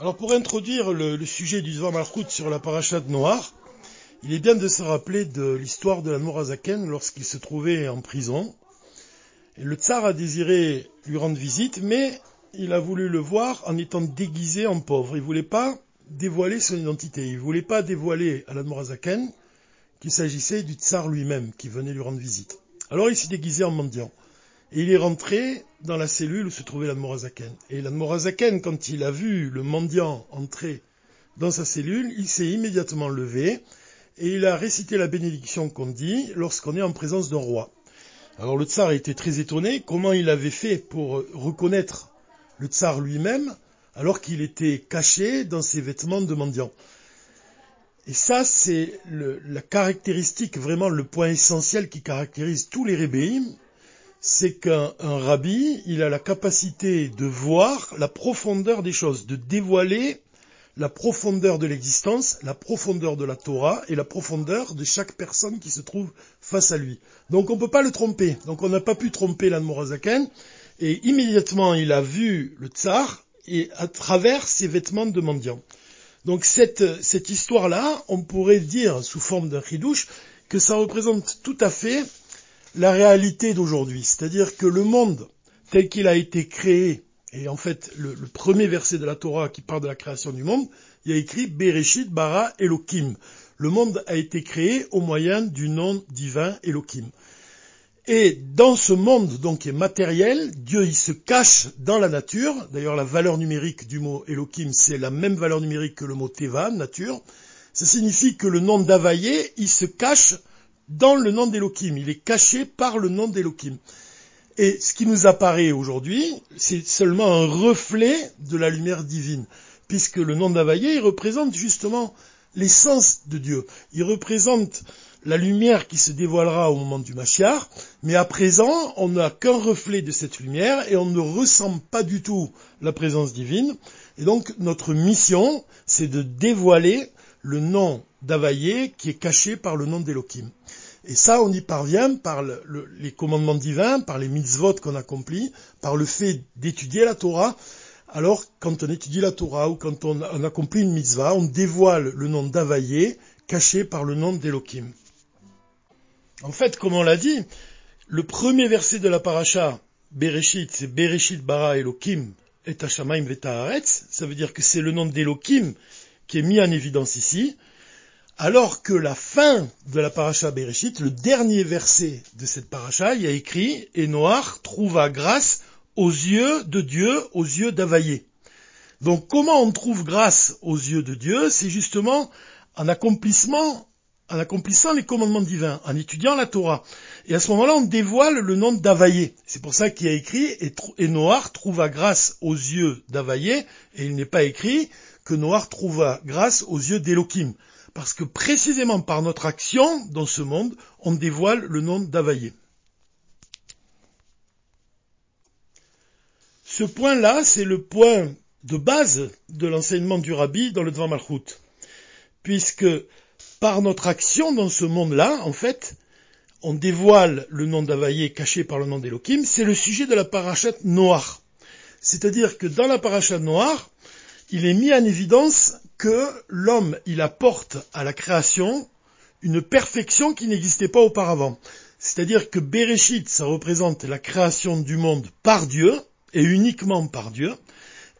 Alors pour introduire le, sujet du Dvar Malchut sur la parachate noire, il est bien de se rappeler de l'histoire de la lorsqu'il se trouvait en prison. Le tsar a désiré lui rendre visite, mais il a voulu le voir en étant déguisé en pauvre. Il voulait pas dévoiler son identité. Il voulait pas dévoiler à la qu'il s'agissait du tsar lui-même qui venait lui rendre visite. Alors il s'est déguisé en mendiant. Et il est rentré dans la cellule où se trouvait l'Admorazaken. Et l'Admorazaken, quand il a vu le mendiant entrer dans sa cellule, il s'est immédiatement levé et il a récité la bénédiction qu'on dit lorsqu'on est en présence d'un roi. Alors le tsar été très étonné comment il avait fait pour reconnaître le tsar lui-même alors qu'il était caché dans ses vêtements de mendiant? Et ça, c'est la caractéristique, vraiment le point essentiel qui caractérise tous les rébéim, c'est qu'un rabbi, il a la capacité de voir la profondeur des choses, de dévoiler la profondeur de l'existence, la profondeur de la Torah et la profondeur de chaque personne qui se trouve face à lui. Donc on ne peut pas le tromper. Donc on n'a pas pu tromper l'Anmorazaken. Et immédiatement il a vu le tsar et à travers ses vêtements de mendiant. Donc cette, cette histoire-là, on pourrait dire sous forme d'un chidouche que ça représente tout à fait la réalité d'aujourd'hui. C'est-à-dire que le monde tel qu'il a été créé, et en fait le, premier verset de la Torah qui parle de la création du monde, il y a écrit Bereshit bara Elohim. Le monde a été créé au moyen du nom divin Elohim. Et dans ce monde donc qui est matériel, Dieu il se cache dans la nature. D'ailleurs la valeur numérique du mot Elohim c'est la même valeur numérique que le mot Teva, nature. Ça signifie que le nom d'Availlé, il se cache dans le nom d'Elohim. Il est caché par le nom d'Elohim. Et ce qui nous apparaît aujourd'hui, c'est seulement un reflet de la lumière divine, puisque le nom d'Availlé, il représente justement l'essence de Dieu. Il représente la lumière qui se dévoilera au moment du Machiar, mais à présent, on n'a qu'un reflet de cette lumière et on ne ressent pas du tout la présence divine. Et donc, notre mission, c'est de dévoiler le nom d'Availlé qui est caché par le nom d'Elohim. Et ça, on y parvient par le, le, les commandements divins, par les mitzvot qu'on accomplit, par le fait d'étudier la Torah. Alors, quand on étudie la Torah ou quand on, accomplit une mitzvah, on dévoile le nom d'Availlé caché par le nom d'Elohim. En fait, comme on l'a dit, le premier verset de la paracha, Bereshit, c'est Bereshit bara Elohim et Hashamaim vetaharetz. Ça veut dire que c'est le nom d'Elohim qui est mis en évidence ici. Alors que la fin de la paracha Bereshit, le dernier verset de cette paracha, il y a écrit Et Noir trouva grâce aux yeux de Dieu, aux yeux d'Availlé. Donc comment on trouve grâce aux yeux de Dieu? C'est justement en en accomplissant les commandements divins, en étudiant la Torah. Et à ce moment-là, on dévoile le nom d'Availlé. C'est pour ça qu'il y a écrit et, Noir trouva grâce aux yeux d'Availlé, et il n'est pas écrit que Noir trouva grâce aux yeux d'Elohim. Parce que précisément par notre action dans ce monde, on dévoile le nom d'Availlé. Ce point-là, c'est le point de base de l'enseignement du Rabbi dans le Dvar Malchut. Puisque par notre action dans ce monde-là, en fait, on dévoile le nom d'Availlé caché par le nom d'Elohim, c'est le sujet de la parachate noire. C'est-à-dire que dans la parachate noire, il est mis en évidence que l'homme, il apporte à la création une perfection qui n'existait pas auparavant. C'est-à-dire que Bereshit, ça représente la création du monde par Dieu, et uniquement par Dieu,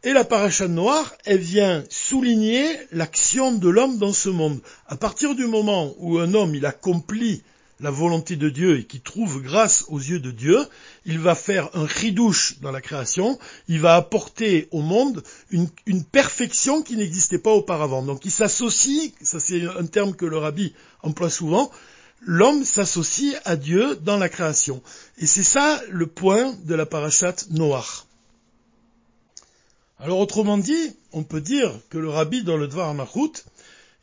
et la paracha noire, elle vient souligner l'action de l'homme dans ce monde. À partir du moment où un homme, il accomplit la volonté de Dieu et qui trouve grâce aux yeux de Dieu, il va faire un ridouche dans la création, il va apporter au monde une, perfection qui n'existait pas auparavant. Donc il s'associe, ça c'est un terme que le rabbi emploie souvent, l'homme s'associe à Dieu dans la création. Et c'est ça le point de la parachate noire. Alors autrement dit, on peut dire que le rabbi dans le Dvar Malchut,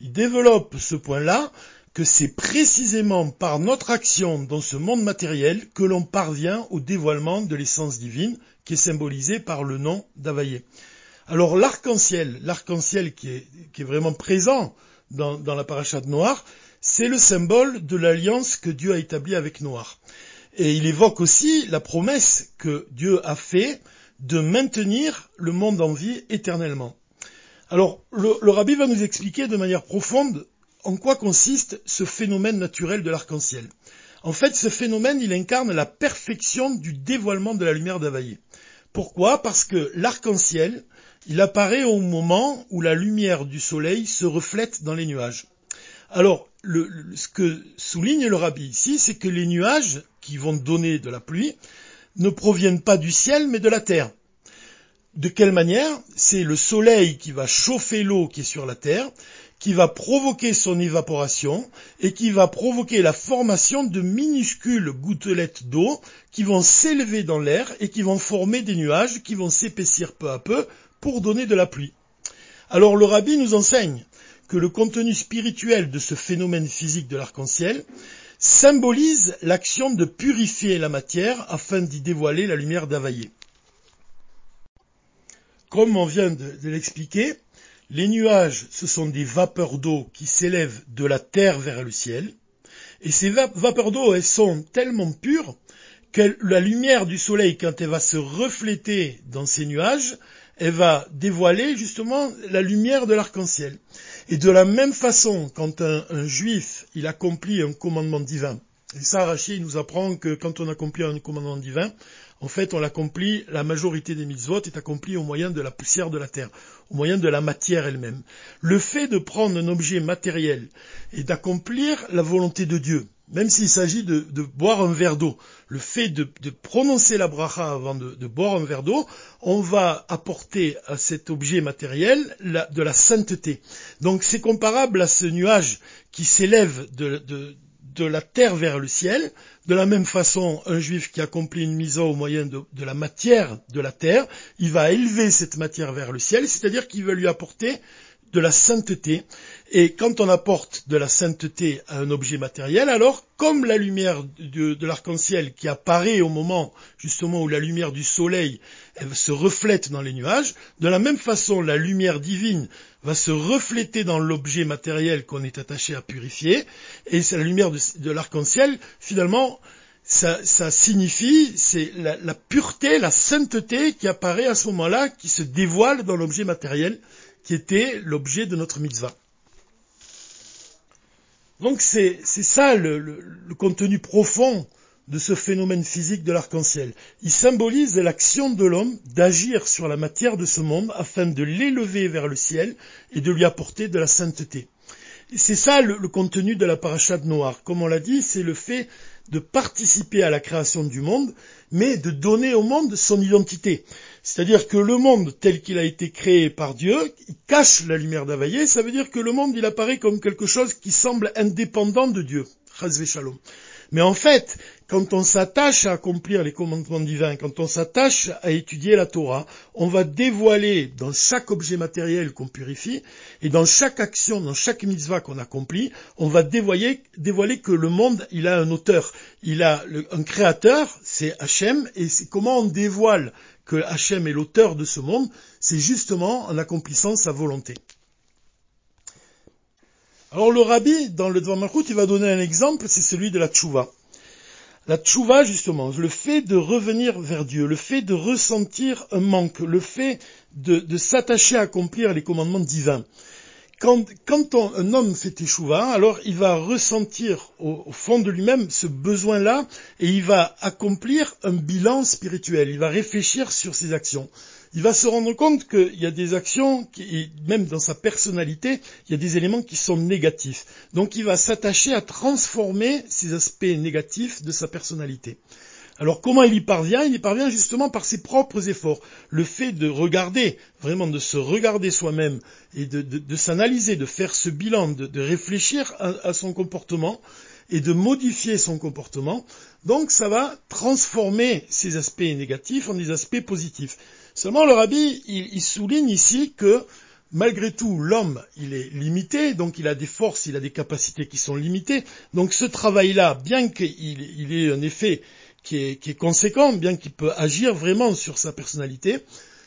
il développe ce point-là, que c'est précisément par notre action dans ce monde matériel que l'on parvient au dévoilement de l'essence divine qui est symbolisée par le nom d'Availlé. Alors l'arc-en-ciel, l'arc-en-ciel qui est, vraiment présent dans, la parachate noire, c'est le symbole de l'alliance que Dieu a établie avec Noir. Et il évoque aussi la promesse que Dieu a faite de maintenir le monde en vie éternellement. Alors, le, le rabbi va nous expliquer de manière profonde en quoi consiste ce phénomène naturel de l'arc-en-ciel? En fait, ce phénomène, il incarne la perfection du dévoilement de la lumière d'Availlé. Pourquoi? Parce que l'arc-en-ciel, il apparaît au moment où la lumière du soleil se reflète dans les nuages. Alors, ce que souligne le rabbi ici, c'est que les nuages qui vont donner de la pluie ne proviennent pas du ciel, mais de la terre. De quelle manière? C'est le soleil qui va chauffer l'eau qui est sur la terre, qui va provoquer son évaporation et qui va provoquer la formation de minuscules gouttelettes d'eau qui vont s'élever dans l'air et qui vont former des nuages qui vont s'épaissir peu à peu pour donner de la pluie. Alors le rabbi nous enseigne que le contenu spirituel de ce phénomène physique de l'arc-en-ciel symbolise l'action de purifier la matière afin d'y dévoiler la lumière d'Availlé. Comme on vient de, de l'expliquer, les nuages, ce sont des vapeurs d'eau qui s'élèvent de la terre vers le ciel. Et ces vapeurs d'eau, elles sont tellement pures que la lumière du soleil, quand elle va se refléter dans ces nuages, elle va dévoiler justement la lumière de l'arc-en-ciel. Et de la même façon, quand un, juif, il accomplit un commandement divin, et ça, Rachid nous apprend que quand on accomplit un commandement divin, en fait, on l'accomplit, la majorité des mitzvot est accomplie au moyen de la poussière de la terre, au moyen de la matière elle-même. Le fait de prendre un objet matériel et d'accomplir la volonté de Dieu, même s'il s'agit de, boire un verre d'eau, le fait de, prononcer la bracha avant de, boire un verre d'eau, on va apporter à cet objet matériel de la sainteté. Donc c'est comparable à ce nuage qui s'élève de, de la terre vers le ciel. De la même façon, un juif qui accomplit une mise au moyen de, la matière de la terre, il va élever cette matière vers le ciel, c'est-à-dire qu'il va lui apporter de la sainteté. Et quand on apporte de la sainteté à un objet matériel, alors comme la lumière de, l'arc-en-ciel qui apparaît au moment justement où la lumière du soleil se reflète dans les nuages, de la même façon la lumière divine va se refléter dans l'objet matériel qu'on est attaché à purifier, et c'est la lumière de, l'arc-en-ciel, finalement, ça, signifie, c'est la, pureté, la sainteté qui apparaît à ce moment-là, qui se dévoile dans l'objet matériel, qui était l'objet de notre mitzvah. Donc c'est ça le, contenu profond de ce phénomène physique de l'arc-en-ciel. Il symbolise l'action de l'homme d'agir sur la matière de ce monde afin de l'élever vers le ciel et de lui apporter de la sainteté. C'est ça le, contenu de la parachate noire. Comme on l'a dit, c'est le fait de participer à la création du monde, mais de donner au monde son identité. C'est-à-dire que le monde tel qu'il a été créé par Dieu, il cache la lumière d'Availlé, ça veut dire que le monde il apparaît comme quelque chose qui semble indépendant de Dieu. Mais en fait, quand on s'attache à accomplir les commandements divins, quand on s'attache à étudier la Torah, on va dévoiler dans chaque objet matériel qu'on purifie et dans chaque action, dans chaque mitzvah qu'on accomplit, on va dévoiler, que le monde, il a un auteur, il a un créateur, c'est Hachem, et comment on dévoile que Hachem est l'auteur de ce monde, c'est justement en accomplissant sa volonté. Alors le rabbi, dans le Dvar il va donner un exemple, c'est celui de la tchouva. La tchouva, justement, le fait de revenir vers Dieu, le fait de ressentir un manque, le fait de, s'attacher à accomplir les commandements divins. Quand, un homme fait échouva, alors il va ressentir au, au fond de lui-même ce besoin-là et il va accomplir un bilan spirituel. Il va réfléchir sur ses actions il va se rendre compte qu'il y a des actions, qui, même dans sa personnalité, il y a des éléments qui sont négatifs. Donc il va s'attacher à transformer ces aspects négatifs de sa personnalité. Alors comment il y parvient? Il y parvient justement par ses propres efforts. Le fait de regarder, vraiment de se regarder soi-même et de, s'analyser, de faire ce bilan, de, réfléchir à son comportement et de modifier son comportement. Donc ça va transformer ces aspects négatifs en des aspects positifs. Seulement le rabbi, il, souligne ici que malgré tout, l'homme, il est limité, donc il a des forces, il a des capacités qui sont limitées. Donc ce travail-là, bien qu'il il ait un effet qui est, qui est conséquent, bien qu'il peut agir vraiment sur sa personnalité,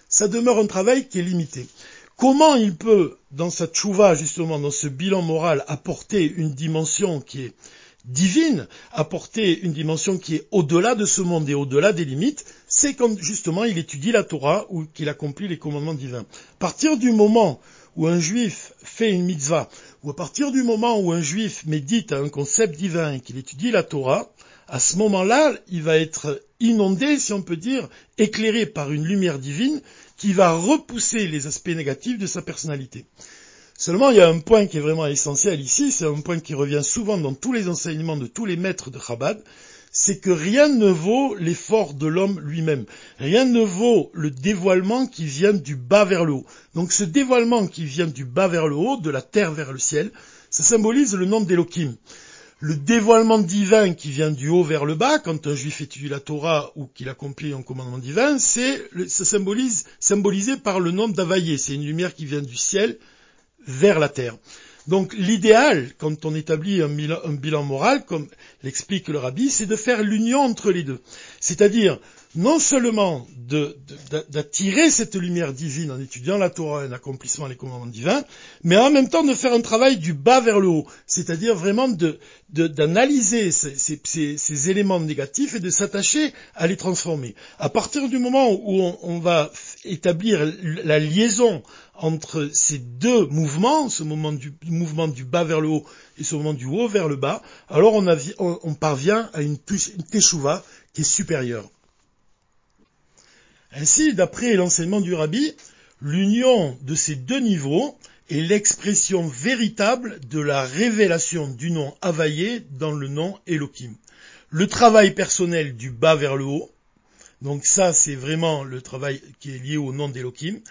ça demeure un travail qui est limité. Comment il peut, dans sa tchouva, justement, dans ce bilan moral, apporter une dimension qui est divine, apporter une dimension qui est au-delà de ce monde et au-delà des limites, c'est quand justement il étudie la Torah ou qu'il accomplit les commandements divins. À partir du moment où un juif fait une mitzvah, ou à partir du moment où un juif médite à un concept divin et qu'il étudie la Torah, à ce moment-là, il va être inondé, si on peut dire, éclairé par une lumière divine qui va repousser les aspects négatifs de sa personnalité. Seulement, il y a un point qui est vraiment essentiel ici, c'est un point qui revient souvent dans tous les enseignements de tous les maîtres de Chabad, c'est que rien ne vaut l'effort de l'homme lui-même. Rien ne vaut le dévoilement qui vient du bas vers le haut. Donc ce dévoilement qui vient du bas vers le haut, de la terre vers le ciel, ça symbolise le nom d'Elohim le dévoilement divin qui vient du haut vers le bas, quand un juif étudie la Torah ou qu'il accomplit un commandement divin, c'est, ça symbolise, symbolisé par le nom d'Availlé. C'est une lumière qui vient du ciel vers la terre. Donc l'idéal, quand on établit un bilan, moral, comme l'explique le rabbi, c'est de faire l'union entre les deux. C'est-à-dire non seulement d'attirer cette lumière divine en étudiant la Torah et en accomplissant les commandements divins, mais en même temps de faire un travail du bas vers le haut, c'est-à-dire vraiment d'analyser ces, éléments négatifs et de s'attacher à les transformer. À partir du moment où on, va établir la liaison entre ces deux mouvements, ce mouvement du bas vers le haut et ce moment du haut vers le bas, alors on, parvient à une, une teshuva qui est supérieure. Ainsi, d'après l'enseignement du rabbi, l'union de ces deux niveaux est l'expression véritable de la révélation du nom Havaïe dans le nom Elohim. Le travail personnel du bas vers le haut, donc ça c'est vraiment le travail qui est lié au nom d'Elohim,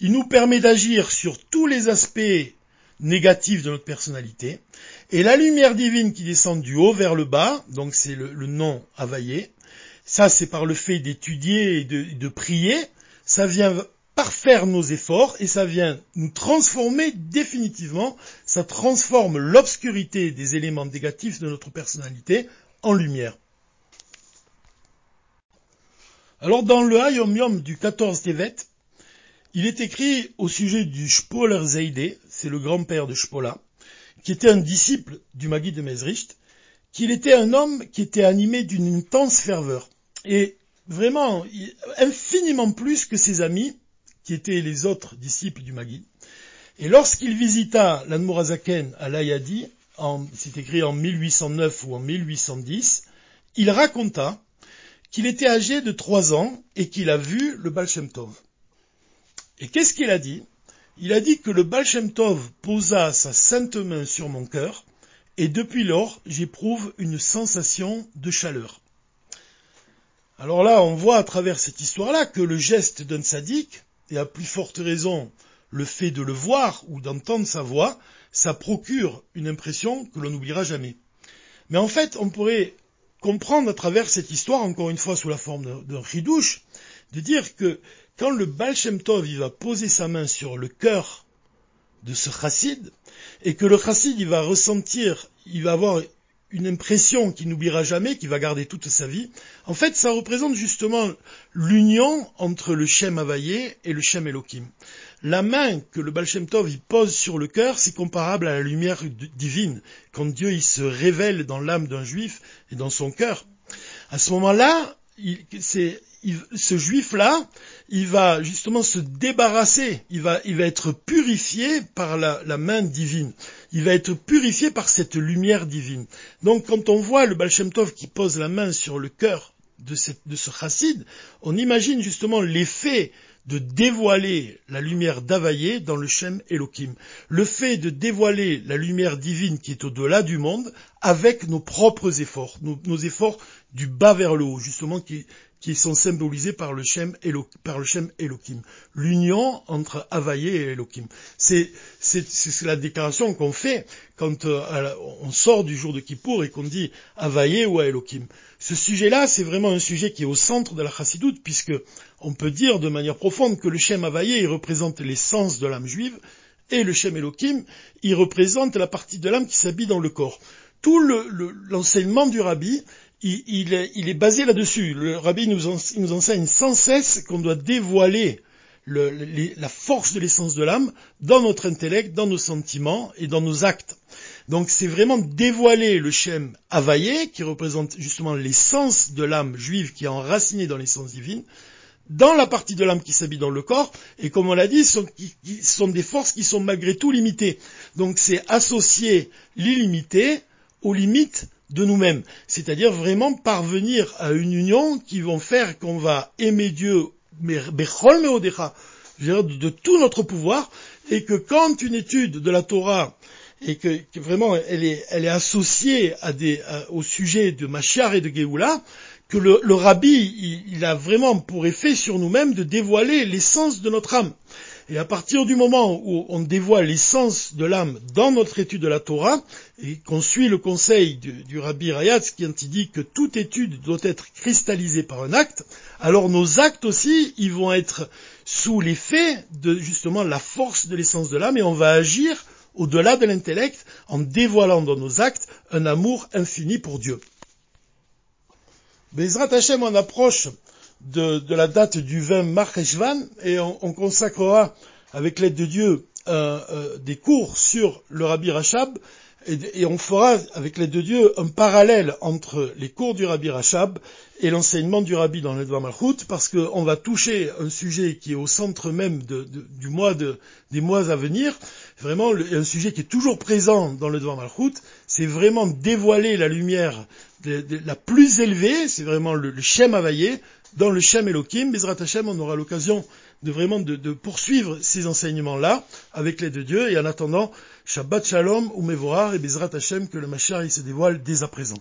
il nous permet d'agir sur tous les aspects négatifs de notre personnalité, et la lumière divine qui descend du haut vers le bas, donc c'est le, nom Havaïe, ça, c'est par le fait d'étudier et de, prier. Ça vient parfaire nos efforts et ça vient nous transformer définitivement. Ça transforme l'obscurité des éléments négatifs de notre personnalité en lumière. Alors dans le Hayom Yom du 14 Tevet, il est écrit au sujet du Shpoler Zeide, c'est le grand-père de Shpola, qui était un disciple du Magui de Mezricht, qu'il était un homme qui était animé d'une intense ferveur et vraiment infiniment plus que ses amis, qui étaient les autres disciples du Magui. Et lorsqu'il visita l'Anmorazaken à l'Ayadi, c'est écrit en 1809 ou en 1810, il raconta qu'il était âgé de trois ans et qu'il a vu le Baal Tov. Et qu'est-ce qu'il a dit? Il a dit que le Baal Tov posa sa sainte main sur mon cœur et depuis lors j'éprouve une sensation de chaleur. Alors là, on voit à travers cette histoire-là que le geste d'un sadique, et à plus forte raison le fait de le voir ou d'entendre sa voix, ça procure une impression que l'on n'oubliera jamais. Mais en fait, on pourrait comprendre à travers cette histoire, encore une fois sous la forme d'un ridouche, de dire que quand le Baal Shem Tov va poser sa main sur le cœur de ce chassid, et que le chassid il va ressentir, il va avoir une impression qu'il n'oubliera jamais, qu'il va garder toute sa vie. En fait, ça représente justement l'union entre le Shem Havaïe et le Shem Elohim. La main que le Baal Shem Tov pose sur le cœur, c'est comparable à la lumière divine, quand Dieu il se révèle dans l'âme d'un juif et dans son cœur. À ce moment-là, ce juif-là, il va justement se débarrasser, il va, être purifié par la, main divine, il va être purifié par cette lumière divine. Donc quand on voit le Baal Tov qui pose la main sur le cœur de, de ce chassid, on imagine justement l'effet de dévoiler la lumière d'Availlé dans le Shem Elohim. Le fait de dévoiler la lumière divine qui est au-delà du monde avec nos propres efforts, nos, efforts du bas vers le haut, justement qui, qui sont symbolisés par le Shem, Elo, par le Shem Elohim. L'union entre Havaïe et Elohim. C'est, c'est, la déclaration qu'on fait quand euh, on sort du jour de Kippour et qu'on dit Havaïe ou Elohim. Ce sujet-là, c'est vraiment un sujet qui est au centre de la chassidoute, puisque on peut dire de manière profonde que le Shem Havaïe, il représente l'essence de l'âme juive, et le Shem Elohim, il représente la partie de l'âme qui s'habille dans le corps. Tout l'enseignement du rabbi, il, est, basé là-dessus. Le rabbi nous, enseigne sans cesse qu'on doit dévoiler la force de l'essence de l'âme dans notre intellect, dans nos sentiments et dans nos actes. Donc c'est vraiment dévoiler le Shem Havaïe, qui représente justement l'essence de l'âme juive qui est enracinée dans l'essence divine, dans la partie de l'âme qui s'habille dans le corps, et comme on l'a dit, sont, qui, sont des forces qui sont malgré tout limitées. Donc c'est associer l'illimité aux limites de nous-mêmes. C'est-à-dire vraiment parvenir à une union qui vont faire qu'on va aimer Dieu, de tout notre pouvoir, et que quand une étude de la Torah et que, vraiment elle est, associée au sujet de Machiar et de Géoula, que le, rabbi, il, a vraiment pour effet sur nous-mêmes de dévoiler l'essence de notre âme. Et à partir du moment où on dévoile l'essence de l'âme dans notre étude de la Torah, et qu'on suit le conseil du, rabbi Rayatz qui dit que toute étude doit être cristallisée par un acte, alors nos actes aussi, ils vont être sous l'effet de justement la force de l'essence de l'âme et on va agir au-delà de l'intellect en dévoilant dans nos actes un amour infini pour Dieu. Bezrat Hashem, on approche de, la date du 20 Marcheshvan et on, consacrera avec l'aide de Dieu euh, euh, des cours sur le Rabbi Rachab et, on fera avec l'aide de Dieu un parallèle entre les cours du Rabbi Rachab et l'enseignement du Rabbi dans le Malchut parce qu'on va toucher un sujet qui est au centre même du mois des mois à venir, vraiment un sujet qui est toujours présent dans le Dvar Malchut, c'est vraiment dévoiler la lumière la plus élevée, c'est vraiment le, Shem Havayé, dans le Shem Elohim, Bezrat Hashem, on aura l'occasion de vraiment de, poursuivre ces enseignements-là avec l'aide de Dieu. Et en attendant, Shabbat Shalom ou Mevorar et Bezrat Hashem que le Machar il se dévoile dès à présent.